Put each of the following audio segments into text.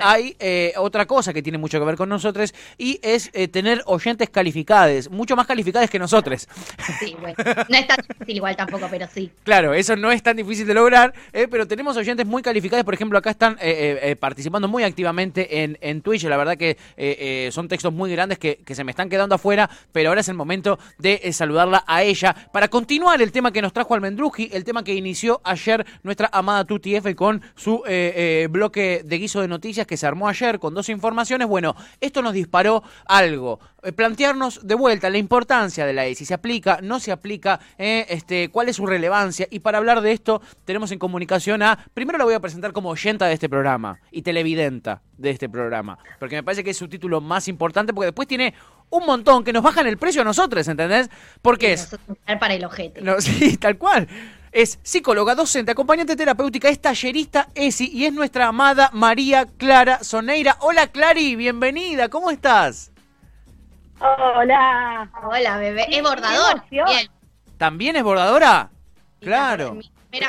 hay eh, otra cosa que tiene mucho que ver con nosotros y es eh, tener oyentes calificados, mucho más calificados que nosotros. Sí, bueno, no es tan difícil igual tampoco, pero sí. Claro, eso no es tan difícil de lograr, eh, pero tenemos oyentes muy calificados, por ejemplo, acá están participando muy activamente en, en Twitch, la verdad que son textos muy grandes que, que, se me están quedando afuera, pero ahora es el momento de saludarla a ella para continuar el tema que nos trajo Almendruji, el tema que inició ayer nuestra amada Tuti F con su bloque de guiso de noticias que se armó ayer con dos informaciones, bueno, esto nos disparó algo. Eh, plantearnos de vuelta la importancia de la ESI, se aplica, no se aplica, eh, este, cuál es su relevancia. Y para hablar de esto, tenemos en comunicación a. Primero la voy a presentar como oyenta de este programa y televidenta de este programa, porque me parece que es su título más importante, porque después tiene un montón que nos bajan el precio a nosotros, ¿entendés? Porque es. Para el ojete. No, sí, tal cual. Es psicóloga, docente, acompañante terapéutica, es tallerista ESI y es nuestra amada María Clara Soneira. Hola Clary, bienvenida, ¿cómo estás? Hola. Hola, bebé. Es bordador. Bien. ¿También es bordadora? claro.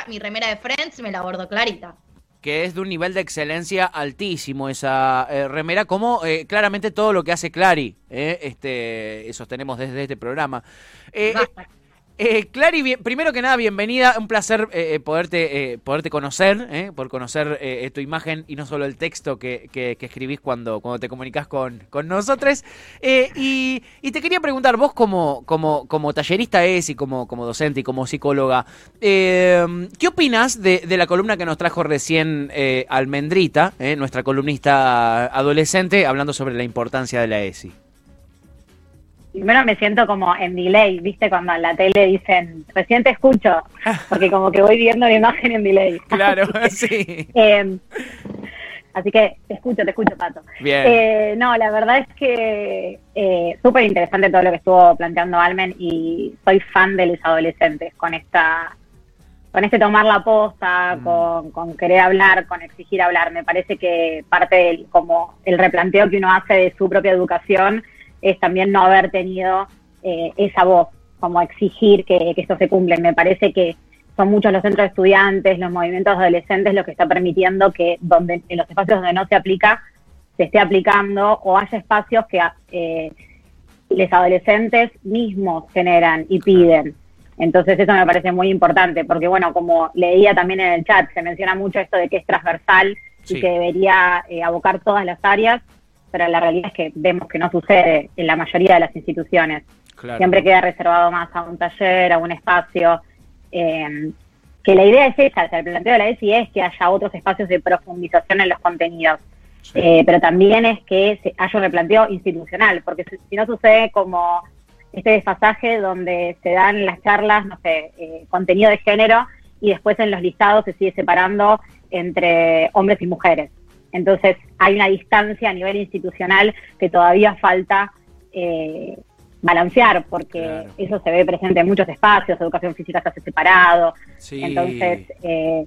Mi remera, de Friends me la bordo clarita que es de un nivel de excelencia altísimo esa eh, remera, como eh, claramente todo lo que hace Clary, eh, este, sostenemos desde este programa. Eh, Clary, primero que nada, bienvenida. Un placer eh, eh, poderte, eh, poderte conocer, por conocer tu imagen y no solo el texto que, que, escribís cuando, cuando te comunicas con, con nosotros. Y, y, te quería preguntar, vos como, como, como tallerista es y como, como docente y como psicóloga, ¿qué opinas de, de, la columna que nos trajo recién Almendrita, nuestra columnista adolescente, hablando sobre la importancia de la ESI? Primero me siento como en delay, ¿viste? Cuando en la tele dicen, recién te escucho, porque como que voy viendo la imagen en delay. Claro, sí. Em, así que te escucho, te escucho, Pato. Bien. Eh, no, la verdad es que eh, súper interesante todo lo que estuvo planteando Almen y soy fan de los adolescentes con esta con este tomar la posta, mm. con, con, querer hablar, con exigir hablar. Me parece que parte del como el replanteo que uno hace de su propia educación es también no haber tenido eh, esa voz, como exigir que, esto se cumpla. Me parece que son muchos los centros de estudiantes, los movimientos adolescentes, lo que está permitiendo que donde en los espacios donde no se aplica, se esté aplicando o haya espacios que eh, los adolescentes mismos generan y piden. Entonces eso me parece muy importante, porque bueno, como leía también en el chat, se menciona mucho esto de que es transversal y que debería eh, abocar todas las áreas pero la realidad es que vemos que no sucede en la mayoría de las instituciones. Siempre queda reservado más a un taller, a un espacio. Eh, que la idea es esa, el planteo de la ESI es que haya otros espacios de profundización en los contenidos. Eh, pero también es que se haya un replanteo institucional, porque si, no sucede como este desfasaje donde se dan las charlas, no sé, eh, contenido de género y después en los listados se sigue separando entre hombres y mujeres. Entonces hay una distancia a nivel institucional que todavía falta eh, balancear, porque eso se ve presente en muchos espacios, educación física se hace separado. Entonces... Eh,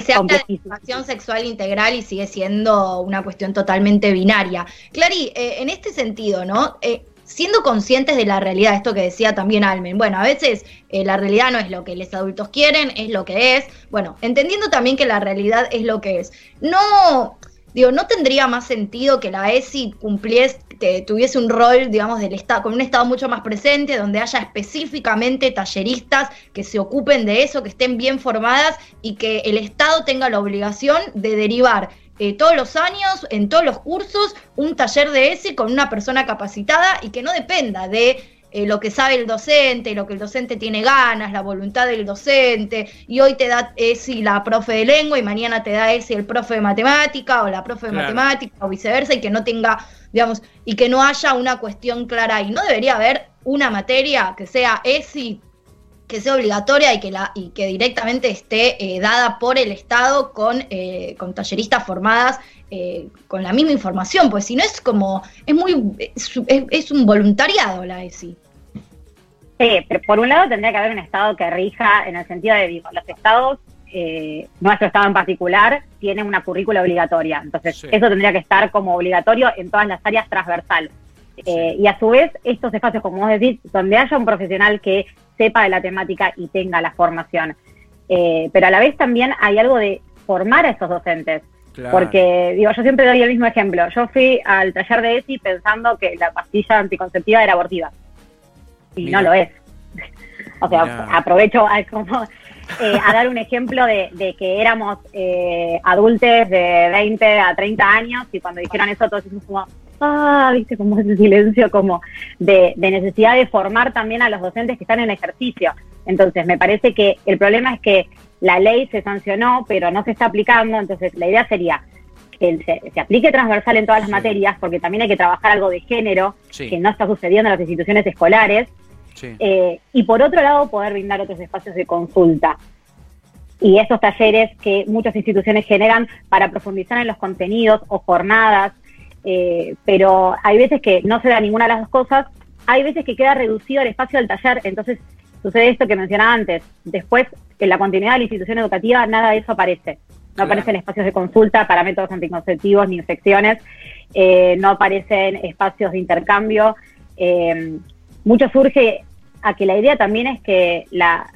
se habla de educación sexual integral y sigue siendo una cuestión totalmente binaria. Clary, eh, en este sentido, ¿no? Eh, siendo conscientes de la realidad, esto que decía también Almen, bueno, a veces eh, la realidad no es lo que los adultos quieren, es lo que es, bueno, entendiendo también que la realidad es lo que es. No, digo, no tendría más sentido que la ESI cumpliese, que tuviese un rol, digamos, del Estado, con un Estado mucho más presente, donde haya específicamente talleristas que se ocupen de eso, que estén bien formadas y que el Estado tenga la obligación de derivar eh, todos los años, en todos los cursos, un taller de ese con una persona capacitada y que no dependa de eh, lo que sabe el docente, lo que el docente tiene ganas, la voluntad del docente, y hoy te da ese la profe de lengua y mañana te da ese el profe de matemática o la profe de matemática o viceversa y que no tenga, digamos, y que no haya una cuestión clara. Y no debería haber una materia que sea ESI que sea obligatoria y que, la, y que directamente esté eh, dada por el Estado con, eh, con talleristas formadas eh, con la misma información, pues si no es como, es muy, es, un voluntariado la ESI. Sí, pero por un lado tendría que haber un Estado que rija en el sentido de, digo, los Estados, nuestro Estado en particular, tiene una currícula obligatoria, entonces eso tendría que estar como obligatorio en todas las áreas transversales. Y a su vez, estos espacios, como vos decís, donde haya un profesional que sepa de la temática y tenga la formación. Eh, pero a la vez también hay algo de formar a esos docentes. Porque, digo, yo siempre doy el mismo ejemplo. Yo fui al taller de ESI pensando que la pastilla anticonceptiva era abortiva. Y no lo es. o sea, aprovecho a, como, eh, a dar un ejemplo de, que éramos eh, adultos de 20 a 30 años y cuando dijeron eso todos hicimos como, ah, viste, como ese silencio como de, de necesidad de formar también a los docentes que están en ejercicio. Entonces, me parece que el problema es que la ley se sancionó, pero no se está aplicando, entonces la idea sería que se, aplique transversal en todas las materias, porque también hay que trabajar algo de género, que no está sucediendo en las instituciones escolares, eh, y por otro lado poder brindar otros espacios de consulta. Y esos talleres que muchas instituciones generan para profundizar en los contenidos o jornadas, eh, pero hay veces que no se da ninguna de las dos cosas, hay veces que queda reducido el espacio del taller, entonces sucede esto que mencionaba antes. Después, en la continuidad de la institución educativa, nada de eso aparece. No aparecen espacios de consulta para métodos anticonceptivos ni infecciones, eh, no aparecen espacios de intercambio. Eh, mucho surge a que la idea también es que la,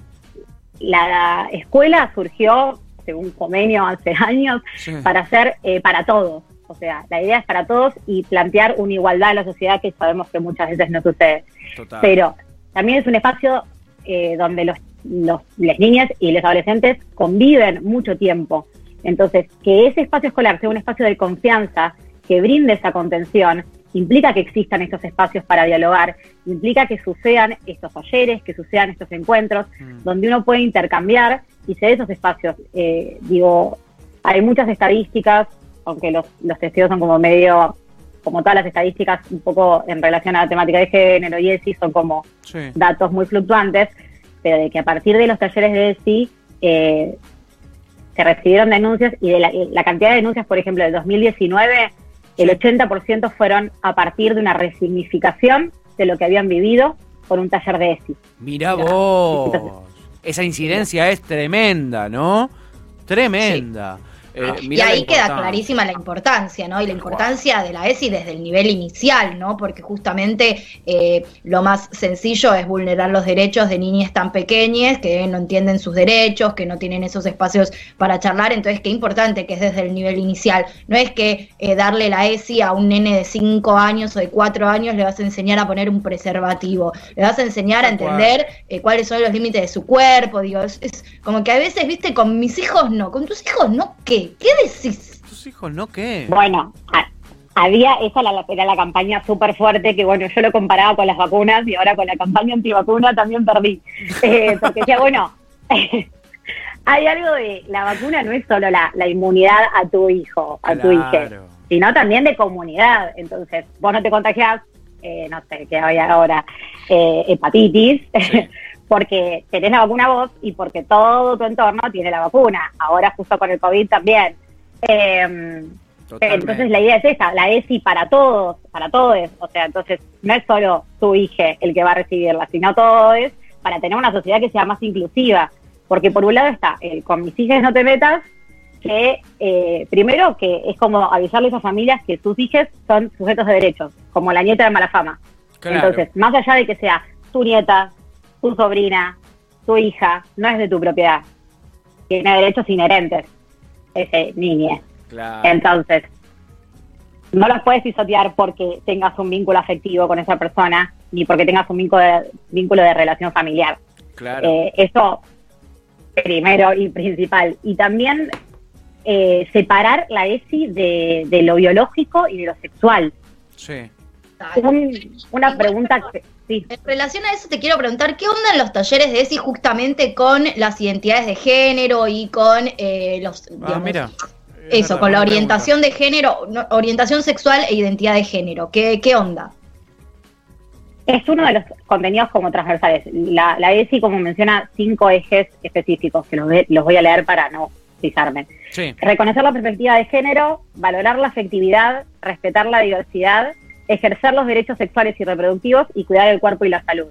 la escuela surgió, según convenio hace años, para ser eh, para todos. O sea, la idea es para todos y plantear una igualdad en la sociedad que sabemos que muchas veces no sucede. Pero también es un espacio eh, donde los, las niñas y los adolescentes conviven mucho tiempo. Entonces, que ese espacio escolar sea un espacio de confianza, que brinde esa contención, implica que existan estos espacios para dialogar, implica que sucedan estos talleres, que sucedan estos encuentros, mm. donde uno puede intercambiar y se esos espacios. Eh, digo, hay muchas estadísticas, aunque los, los testigos son como medio como todas las estadísticas, un poco en relación a la temática de género y ESI, son como datos muy fluctuantes, pero de que a partir de los talleres de ESI eh, se recibieron denuncias y de la, cantidad de denuncias, por ejemplo, de 2019, el 80% fueron a partir de una resignificación de lo que habían vivido por un taller de ESI. Mira vos, esa incidencia es tremenda, ¿no? Tremenda. Eh, y ahí queda clarísima la importancia, ¿no? Y la importancia de la ESI desde el nivel inicial, ¿no? Porque justamente eh, lo más sencillo es vulnerar los derechos de niñas tan pequeñas que no entienden sus derechos, que no tienen esos espacios para charlar. Entonces, qué importante que es desde el nivel inicial. No es que eh, darle la ESI a un nene de 5 años o de 4 años le vas a enseñar a poner un preservativo. Le vas a enseñar a entender cuáles son los límites de su cuerpo. Digo, es, es como que a veces, viste, con mis hijos no, con tus hijos no, ¿qué? ¿Qué? decís? ¿Tus hijos no qué? Bueno, había, esa la, era la campaña súper fuerte, que bueno, yo lo comparaba con las vacunas y ahora con la campaña antivacuna también perdí. Eh, porque decía, bueno, hay algo de, la vacuna no es solo la, inmunidad a tu hijo, a tu hija, sino también de comunidad. Entonces, vos no te contagiás, eh, no sé, qué hay ahora, eh, hepatitis, porque tenés la vacuna vos y porque todo tu entorno tiene la vacuna. Ahora justo con el COVID también. Em, entonces la idea es esa, la ESI para todos, para todos. O sea, entonces no es solo tu hijo el que va a recibirla, sino todos para tener una sociedad que sea más inclusiva. Porque por un lado está, el con mis hijas no te metas, que eh, primero que es como avisarle a esas familias que sus hijas son sujetos de derechos, como la nieta de mala fama. Entonces, más allá de que sea tu nieta, tu sobrina, tu hija, no es de tu propiedad. Tiene derechos inherentes ese niño. Entonces, no los puedes pisotear porque tengas un vínculo afectivo con esa persona, ni porque tengas un vínculo de, vínculo de relación familiar. Eh, eso primero y principal. Y también eh, separar la ESI de, de, lo biológico y de lo sexual. Sí. una pregunta que, en relación a eso te quiero preguntar, ¿qué onda en los talleres de ESI justamente con las identidades de género y con eh, los... Ah, mira. Eso, con la orientación de género, orientación sexual e identidad de género. ¿Qué, qué onda? Es uno de los contenidos como transversales. La, ESI, como menciona, cinco ejes específicos, que los, los voy a leer para no pisarme. Reconocer la perspectiva de género, valorar la afectividad, respetar la diversidad, ejercer los derechos sexuales y reproductivos y cuidar el cuerpo y la salud.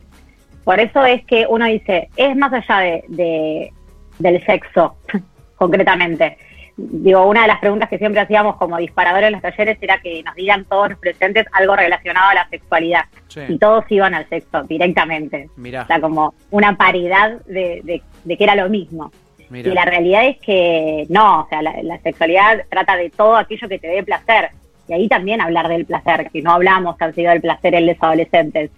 Por eso es que uno dice, es más allá de, del sexo, concretamente. digo, una de las preguntas que siempre hacíamos como disparadores en los talleres era que nos digan todos los presentes algo relacionado a la sexualidad. Sí. Y todos iban al sexo directamente. Mirá. O sea, como una paridad de, de- de que era lo mismo. Mirá. Y la realidad es que no, o sea, la, la sexualidad trata de todo aquello que te dé placer. Y ahí también hablar del placer, que no hablamos tan seguido del placer en los adolescentes.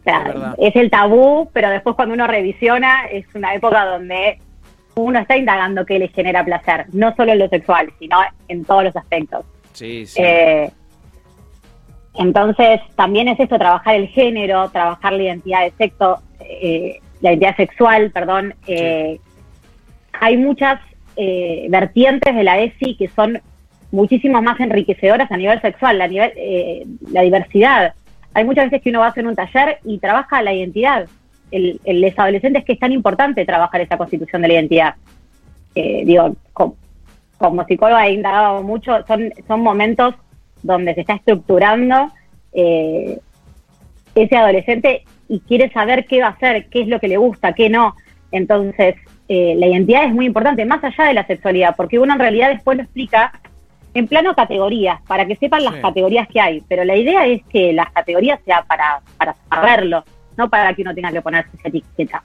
O sea, Es el tabú, pero después cuando uno revisiona es una época donde uno está indagando qué le genera placer, no solo en lo sexual, sino en todos los aspectos. Sí, sí. Eh, entonces, también es esto, trabajar el género, trabajar la identidad de sexo, eh, la identidad sexual, perdón. eh, Hay muchas eh, vertientes de la ESI que son muchísimo más enriquecedoras a nivel sexual, a nivel, eh, la diversidad. Hay muchas veces que uno va a hacer un taller y trabaja la identidad. El, el adolescentes que es tan importante trabajar esa constitución de la identidad. Eh, digo, co- como psicóloga he indagado mucho, son, son momentos donde se está estructurando eh, ese adolescente y quiere saber qué va a hacer, qué es lo que le gusta, qué no. Entonces, eh, la identidad es muy importante, más allá de la sexualidad, porque uno en realidad después lo explica en plano categorías, para que sepan las Sí. categorías que hay. Pero la idea es que las categorías sea para, para saberlo, no para que uno tenga que ponerse esa etiqueta.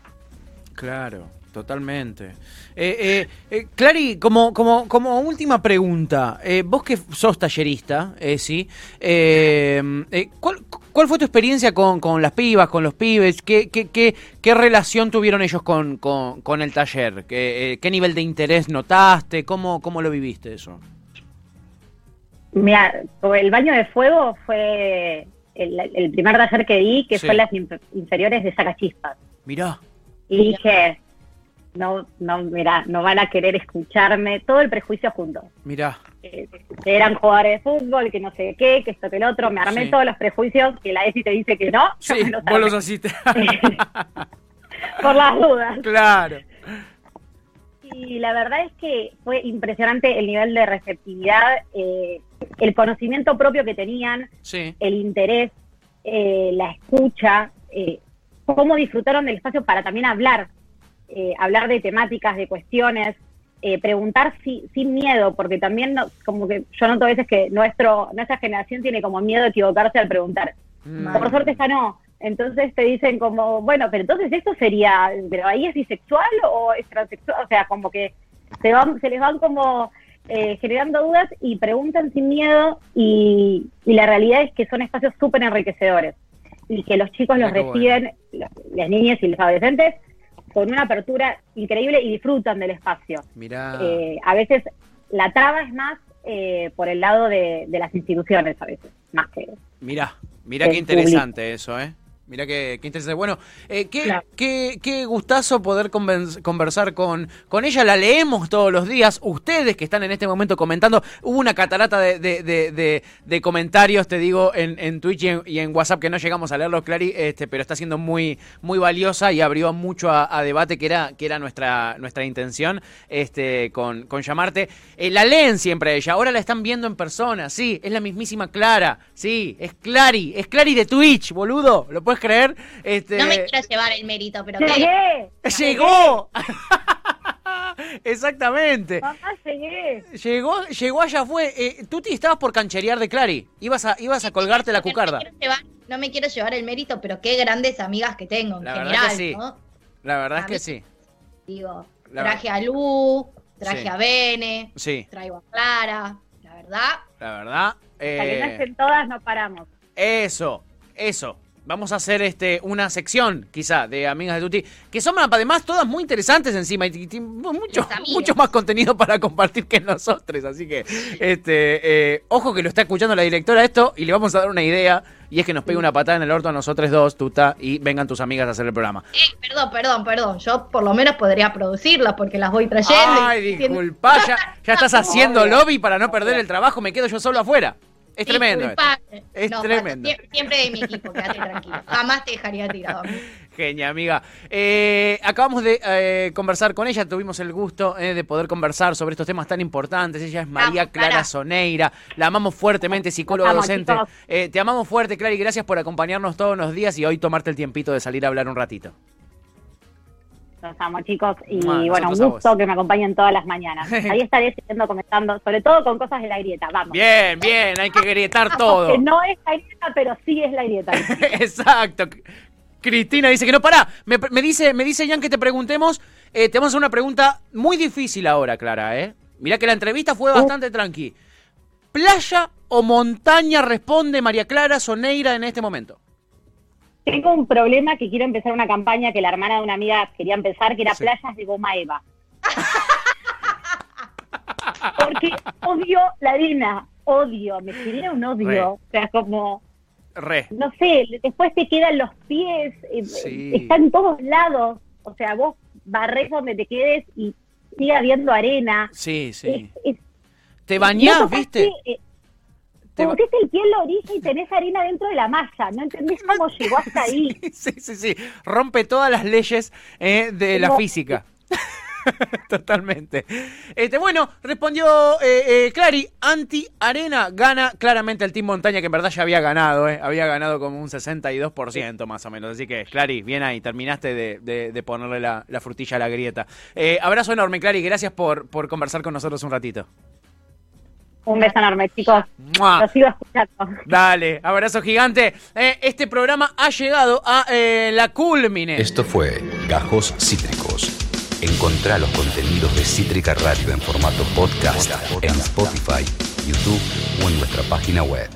Claro, totalmente. Eh, eh, eh, Clary, como, como, como última pregunta, eh, vos que sos tallerista, eh, sí, eh, ¿cuál, cuál fue tu experiencia con, con las pibas, con los pibes? ¿Qué, qué, qué, qué relación tuvieron ellos con, con, con el taller? ¿Qué, eh, ¿Qué nivel de interés notaste? ¿Cómo, cómo lo viviste eso? Mira, el baño de fuego fue el, el primer taller que di, que Sí. fue las inf- inferiores de sacachispas. Mirá, Y dije, no, no, mira, no van a querer escucharme, todo el prejuicio junto. mirá. Eh, que eran jugadores de fútbol, que no sé qué, que esto, que el otro. Me armé Sí. todos los prejuicios que la ESI te dice que no. yo Sí, me los vos los asiste. Por las dudas. claro. Y la verdad es que fue impresionante el nivel de receptividad, eh, el conocimiento propio que tenían, Sí, el interés, eh, la escucha, eh, cómo disfrutaron del espacio para también hablar, eh, hablar de temáticas, de cuestiones, preguntar si- sin miedo, porque también no- como que yo noto a veces que nuestro, nuestra generación tiene como miedo de equivocarse al preguntar. Mm. Por suerte esta no. Entonces te dicen como, bueno, pero entonces esto sería, pero ahí es bisexual o es transexual, o sea, como que se van, se les van como eh, generando dudas y preguntan sin miedo y, y la realidad es que son espacios súper enriquecedores y que los chicos los reciben, las niñas y los adolescentes, con una apertura increíble y disfrutan del espacio. Mirá. Eh, a veces la traba es más eh, por el lado de, de las instituciones, a veces, más que... Mirá, mirá qué interesante eso, ¿eh? Mirá qué, qué interesante. Bueno, eh, qué, Claro. qué, qué gustazo poder conversar con, con ella. La leemos todos los días. Ustedes que están en este momento comentando, hubo una catarata de, de, de, de- de comentarios, te digo, en, en Twitch y en, y en WhatsApp que no llegamos a leerlos, Clary, este, pero está siendo muy, muy valiosa y abrió mucho a, a debate, que era, que era nuestra, nuestra intención este, con, con llamarte. Eh, la leen siempre a ella, ahora la están viendo en persona, sí, es la mismísima Clara, sí, es Clary, es Clary de Twitch, boludo, ¿lo puedes creer? Este, No me quiero llevar el mérito, pero ¡Llegué! ¡Llegó! Exactamente. ¡Mamá, llegué! Llegó, llegó allá fue. Eh, Tuti, estabas por cancherear de Clary. Ibas a, ibas a colgarte la cucarda. No me, quiero llevar, no me quiero llevar el mérito, pero qué grandes amigas que tengo en La verdad general, que sí. ¿no? La verdad es que mí- sí. Digo, La traje a Lu, traje Sí. a Bene, Sí, traigo a Clara, la verdad. la verdad. Hasta que no eh, estén todas, no paramos. Eso, eso. Vamos a hacer este una sección, quizá, de amigas de Tuti, que son además todas muy interesantes encima y t- mucho, mucho más contenido para compartir que nosotros. Así que, este, eh, ojo que lo está escuchando la directora esto y le vamos a dar una idea y es que nos pegue una patada en el orto a nosotros dos, Tuta, y vengan tus amigas a hacer el programa. Eh, perdón, perdón, perdón. Yo por lo menos podría producirlas porque las voy trayendo. y Ay, disculpa, ya, ya estás haciendo lobby para no perder el trabajo, me quedo yo solo afuera. Es tremendo. Es No, tremendo. Siempre de mi equipo, quédate tranquilo. Jamás te dejaría tirado. a mí. Genia, amiga. Eh, acabamos de eh, conversar con ella, tuvimos el gusto eh, de poder conversar sobre estos temas tan importantes. Ella es María Clara Clara. Soneira, la amamos fuertemente, psicóloga docente. Eh, te amamos fuerte, Clara, y gracias por acompañarnos todos los días y hoy tomarte el tiempito de salir a hablar un ratito. Los amo, chicos. Y bueno, un gusto que me acompañen todas las mañanas. Ahí estaré siguiendo comentando, sobre todo con cosas de la grieta. Vamos. Bien, bien, hay que gritar todo. Que no es la grieta, pero sí es la grieta. Exacto. Cristina dice que no, pará. Me, me dice, me dice Jan que te preguntemos. eh, te vamos a hacer una pregunta muy difícil ahora, Clara, ¿eh? Mirá que la entrevista fue bastante tranqui. ¿Playa o montaña responde María Clara Soneira en este momento? Tengo un problema que quiero empezar una campaña que la hermana de una amiga quería empezar, que era Sí. playas de goma eva. Porque odio la arena, odio, me genera un odio. Re. O sea, como, Re. no sé, después te quedan los pies, eh, Sí. está en todos lados. O sea, vos barres donde te quedes y sigue habiendo arena. Sí, sí. Es- es- ¿Te bañás, viste? eh, Te ba- pusiste el pie en la orilla y tenés arena dentro de la malla. No entendés cómo llegó hasta ahí. Sí, sí, sí. Rompe todas las leyes eh, de la No. física. Totalmente. Este, bueno, respondió eh, eh, Clary, anti-arena, gana claramente el Team Montaña, que en verdad ya había ganado, eh, había ganado como un 62% más o menos. Así que, Clary, bien ahí, terminaste de, de- de ponerle la, la frutilla a la grieta. Eh, abrazo enorme, Clary, gracias por, por conversar con nosotros un ratito. Un beso enorme, chicos. ¡Mua! Lo sigo escuchando. Dale, abrazo gigante. Eh, este programa ha llegado a eh, la culmine. Esto fue Gajos Cítricos. Encontrá los contenidos de Cítrica Radio en formato podcast en Spotify, YouTube o en nuestra página web.